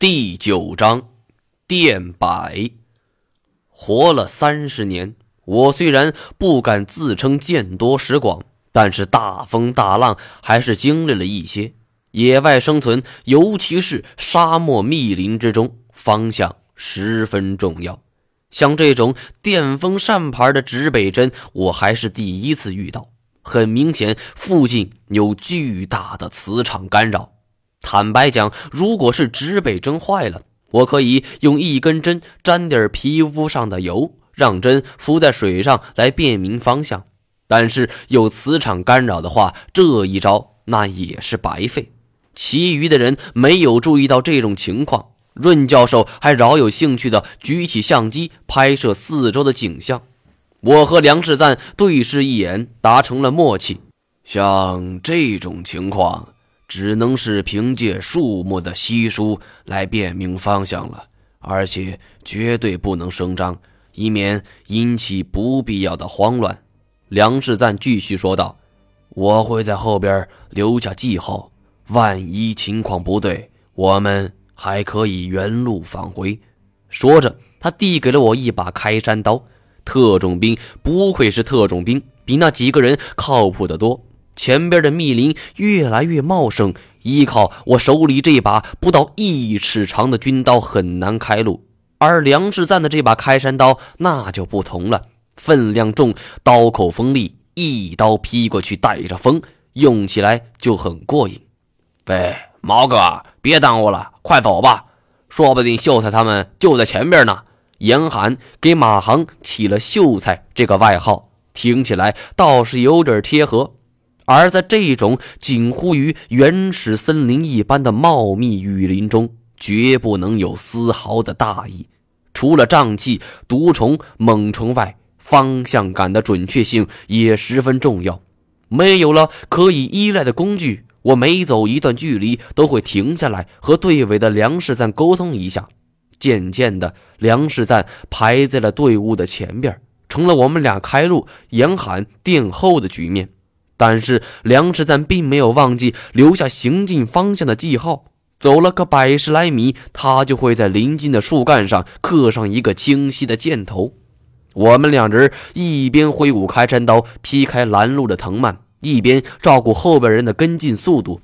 第九章，电摆。活了三十年，我虽然不敢自称见多识广，但是大风大浪还是经历了一些。野外生存，尤其是沙漠密林之中，方向十分重要。像这种电风扇牌的指北针，我还是第一次遇到。很明显，附近有巨大的磁场干扰。坦白讲，如果是指北针坏了，我可以用一根针沾点皮肤上的油，让针浮在水上来辨明方向。但是有磁场干扰的话，这一招那也是白费。其余的人没有注意到这种情况，润教授还饶有兴趣地举起相机拍摄四周的景象。我和梁世赞对视一眼，达成了默契。像这种情况。只能是凭借树木的稀疏来辨明方向了，而且绝对不能声张，以免引起不必要的慌乱。梁世赞继续说道：“我会在后边留下记号，万一情况不对，我们还可以原路返回。”说着，他递给了我一把开山刀。特种兵不愧是特种兵，比那几个人靠谱得多。前边的密林越来越茂盛，依靠我手里这把不到一尺长的军刀很难开路。而梁世赞的这把开山刀那就不同了，分量重，刀口锋利，一刀劈过去带着风，用起来就很过瘾。喂，毛哥，别耽误了，快走吧，说不定秀才他们就在前边呢。严寒给马航起了“秀才”这个外号，听起来倒是有点贴合。而在这种近乎于原始森林一般的茂密雨林中，绝不能有丝毫的大意。除了瘴气、毒虫、猛虫外，方向感的准确性也十分重要。没有了可以依赖的工具，我每走一段距离都会停下来和队尾的梁世赞沟通一下。渐渐的，梁世赞排在了队伍的前边，成了我们俩开路、严喊殿后的局面。但是梁世赞并没有忘记留下行进方向的记号，走了个百十来米，他就会在临近的树干上刻上一个清晰的箭头。我们两人一边挥舞开山刀劈开拦路的藤蔓，一边照顾后边人的跟进速度。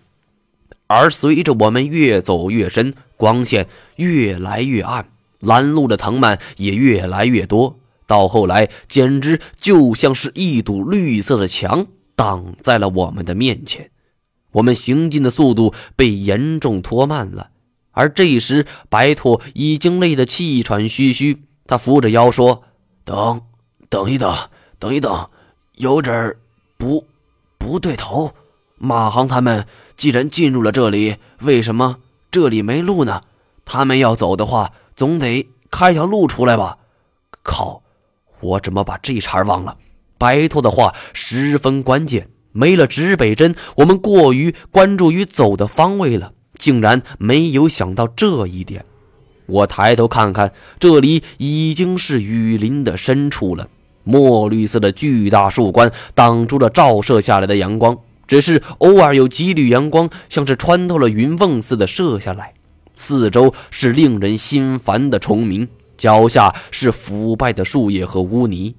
而随着我们越走越深，光线越来越暗，拦路的藤蔓也越来越多，到后来简直就像是一堵绿色的墙。挡在了我们的面前，我们行进的速度被严重拖慢了。而这时，白驼已经累得气喘吁吁，他扶着腰说：“等，等一等，等一等，有点儿不不对头。马航他们既然进入了这里，为什么这里没路呢？他们要走的话，总得开条路出来吧？靠，我怎么把这茬忘了？”白驼的话十分关键，没了指北针，我们过于关注于走的方位了，竟然没有想到这一点。我抬头看看，这里已经是雨林的深处了，墨绿色的巨大树冠挡住了照射下来的阳光，只是偶尔有几缕阳光，像是穿透了云缝似的射下来。四周是令人心烦的虫鸣，脚下是腐败的树叶和污泥。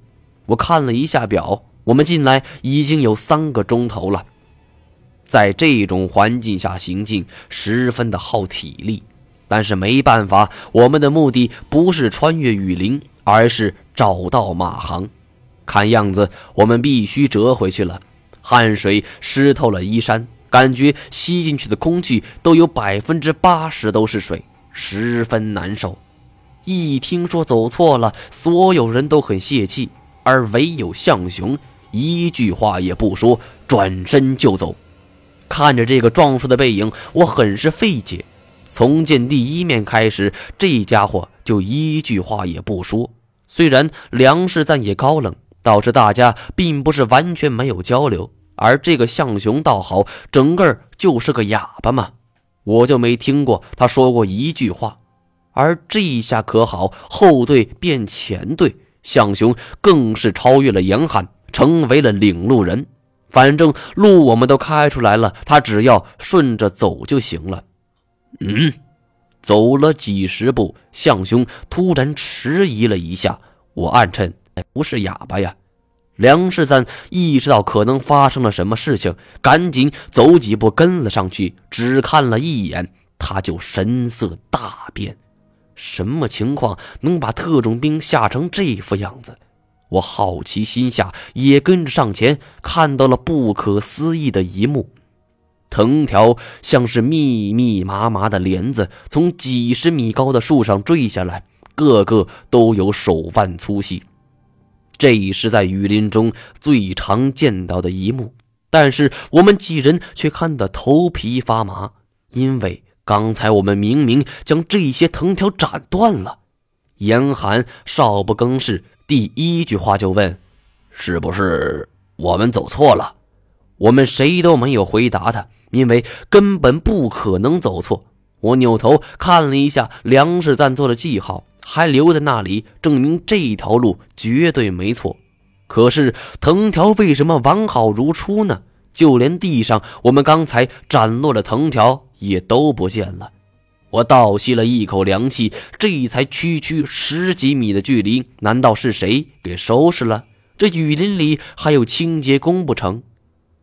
我看了一下表，我们进来已经有三个钟头了。在这种环境下行进，十分的耗体力。但是没办法，我们的目的不是穿越雨林，而是找到马航。看样子，我们必须折回去了。汗水湿透了衣衫，感觉吸进去的空气都有百分之八十都是水，十分难受。一听说走错了，所有人都很泄气。而唯有向雄一句话也不说，转身就走。看着这个壮硕的背影，我很是费解。从见第一面开始，这家伙就一句话也不说。虽然梁世赞也高冷，导致大家并不是完全没有交流。而这个向雄倒好，整个就是个哑巴嘛。我就没听过他说过一句话。而这一下可好，后队变前队。向雄更是超越了严寒，成为了领路人。反正路我们都开出来了，他只要顺着走就行了。嗯，走了几十步，向兄突然迟疑了一下。我暗忖，不是哑巴呀。梁世赞意识到可能发生了什么事情，赶紧走几步跟了上去，只看了一眼，他就神色大变。什么情况能把特种兵吓成这副样子？我好奇心下也跟着上前，看到了不可思议的一幕：藤条像是密密麻麻的帘子，从几十米高的树上坠下来，个个都有手腕粗细。这是在雨林中最常见到的一幕，但是我们几人却看得头皮发麻，因为刚才我们明明将这些藤条斩断了。严寒少不更事，第一句话就问：“是不是我们走错了？”我们谁都没有回答他，因为根本不可能走错。我扭头看了一下梁世赞做的记号。还留在那里，证明这条路绝对没错。可是藤条为什么完好如初呢？就连地上我们刚才斩落的藤条也都不见了。我倒吸了一口凉气，这才区区十几米的距离，难道是谁给收拾了？这雨林里还有清洁工不成？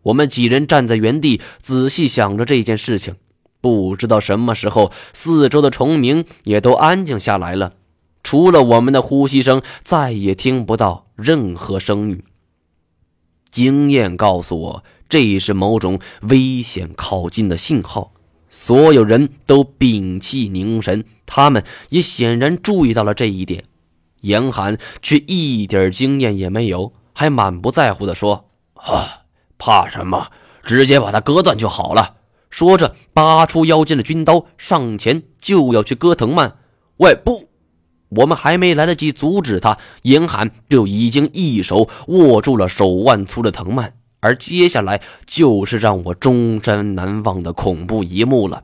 我们几人站在原地，仔细想着这件事情。不知道什么时候，四周的虫鸣也都安静下来了。除了我们的呼吸声，再也听不到任何声音。经验告诉我，这是某种危险靠近的信号。所有人都屏气凝神，他们也显然注意到了这一点。严寒却一点经验也没有，还满不在乎地说：“啊，怕什么？直接把它割断就好了。”说着，拔出腰间的军刀，上前就要去割藤蔓。喂，不！我们还没来得及阻止他，严寒就已经一手握住了手腕粗的藤蔓，而接下来就是让我终身难忘的恐怖一幕了。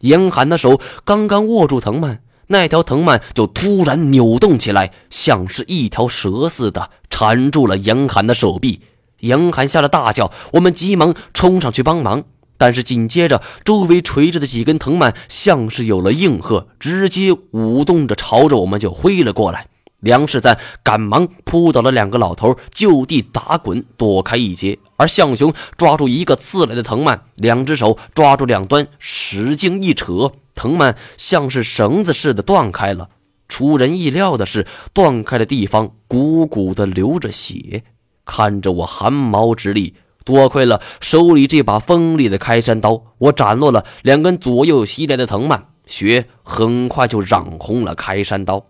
严寒的手刚刚握住藤蔓，那条藤蔓就突然扭动起来，像是一条蛇似的缠住了严寒的手臂。严寒吓了大叫，我们急忙冲上去帮忙。但是紧接着，周围垂着的几根藤蔓像是有了应和，直接舞动着朝着我们就挥了过来。梁世赞赶忙扑倒了两个老头，就地打滚躲开一劫。而向雄抓住一个刺来的藤蔓，两只手抓住两端，使劲一扯，藤蔓像是绳子似的断开了。出人意料的是，断开的地方鼓鼓的流着血，看着我汗毛直立。多亏了手里这把锋利的开山刀，我斩落了两根左右袭来的藤蔓，血很快就染红了开山刀。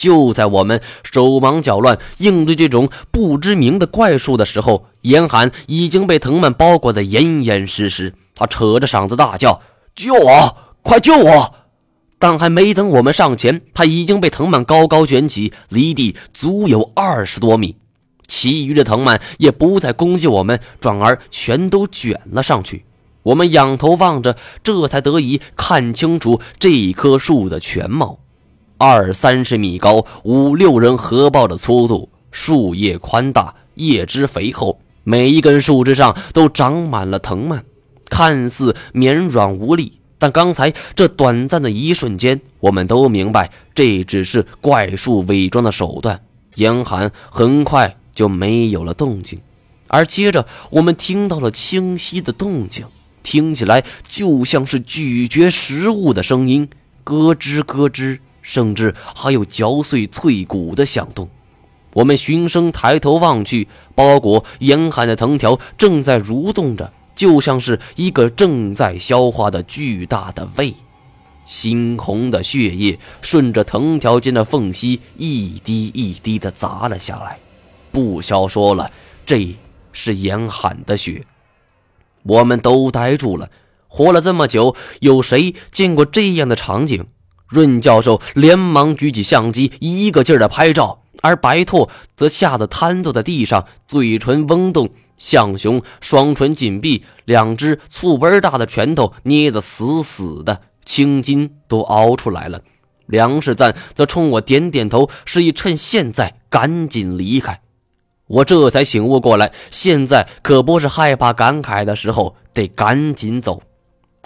就在我们手忙脚乱应对这种不知名的怪术的时候，严寒已经被藤蔓包裹得严严实实。他扯着嗓子大叫：“救我！快救我！”但还没等我们上前，他已经被藤蔓高高卷起，离地足有二十多米。其余的藤蔓也不再攻击我们，转而全都卷了上去。我们仰头望着，这才得以看清楚这棵树的全貌：二三十米高，五六人合抱的粗度，树叶宽大，叶枝肥厚，每一根树枝上都长满了藤蔓，看似绵软无力。但刚才这短暂的一瞬间，我们都明白，这只是怪树伪装的手段。严寒很快。就没有了动静，而接着我们听到了清晰的动静，听起来就像是咀嚼食物的声音，咯吱咯吱，甚至还有嚼碎脆骨的响动。我们循声抬头望去，包裹严寒的藤条正在蠕动着，就像是一个正在消化的巨大的胃。猩红的血液顺着藤条间的缝隙一滴一滴地砸了下来。不消说了，这是严寒的血。我们都呆住了。活了这么久，有谁见过这样的场景？润教授连忙举起相机，一个劲儿的拍照，而白兔则吓得瘫坐在地上，嘴唇嗡动。象雄双唇紧闭，两只醋杯大的拳头捏得死死的，青筋都熬出来了。梁世赞则冲我点点头，示意趁现在赶紧离开。我这才醒悟过来，现在可不是害怕感慨的时候，得赶紧走。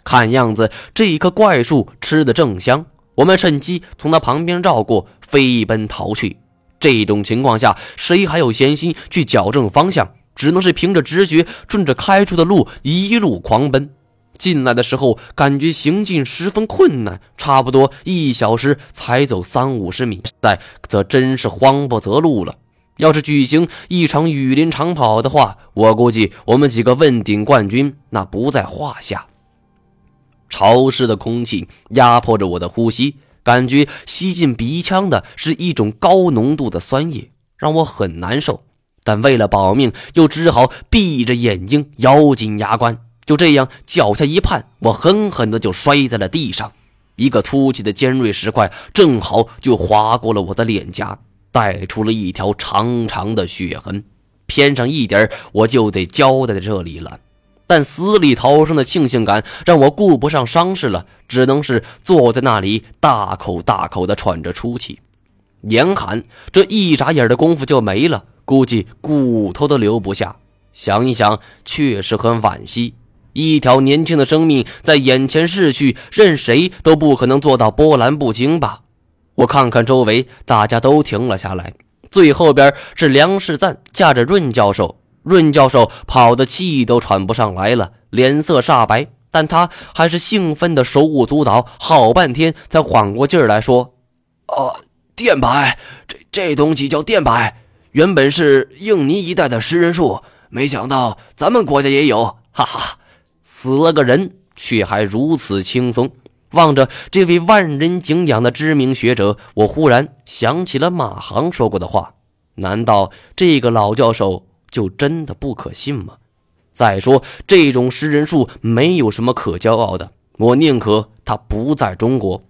看样子这棵怪树吃的正香，我们趁机从他旁边绕过，飞奔逃去。这种情况下，谁还有闲心去矫正方向？只能是凭着直觉，顺着开出的路一路狂奔。进来的时候感觉行进十分困难，差不多一小时才走三五十米。现在则真是慌不择路了。要是举行一场雨林长跑的话，我估计我们几个问鼎冠军那不在话下。潮湿的空气压迫着我的呼吸，感觉吸进鼻腔的是一种高浓度的酸液，让我很难受。但为了保命，又只好闭着眼睛，咬紧牙关。就这样，脚下一绊，我狠狠的就摔在了地上。一个凸起的尖锐石块正好就划过了我的脸颊，带出了一条长长的血痕。偏上一点，我就得交代在这里了。但死里逃生的庆幸感让我顾不上伤势了，只能是坐在那里大口大口的喘着粗气。严寒这一眨眼的功夫就没了，估计骨头都留不下。想一想，确实很惋惜。一条年轻的生命在眼前逝去，任谁都不可能做到波澜不惊吧？我看看周围，大家都停了下来。最后边是梁世赞架着润教授，润教授跑的气都喘不上来了，脸色煞白，但他还是兴奋的手舞足蹈，好半天才缓过劲儿来说：“哦，电柏，这这东西叫电柏，原本是印尼一带的食人树，没想到咱们国家也有，哈哈。”死了个人，却还如此轻松。望着这位万人敬仰的知名学者，我忽然想起了马航说过的话：难道这个老教授就真的不可信吗？再说，这种食人树没有什么可骄傲的，我宁可他不在中国。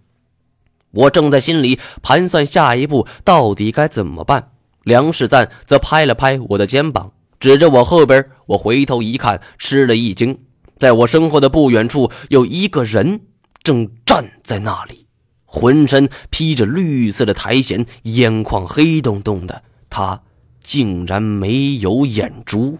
我正在心里盘算下一步到底该怎么办，梁世赞则拍了拍我的肩膀，指着我后边。我回头一看，吃了一惊。在我身后的不远处，有一个人正站在那里，浑身披着绿色的苔藓，眼眶黑洞洞的。他竟然没有眼珠。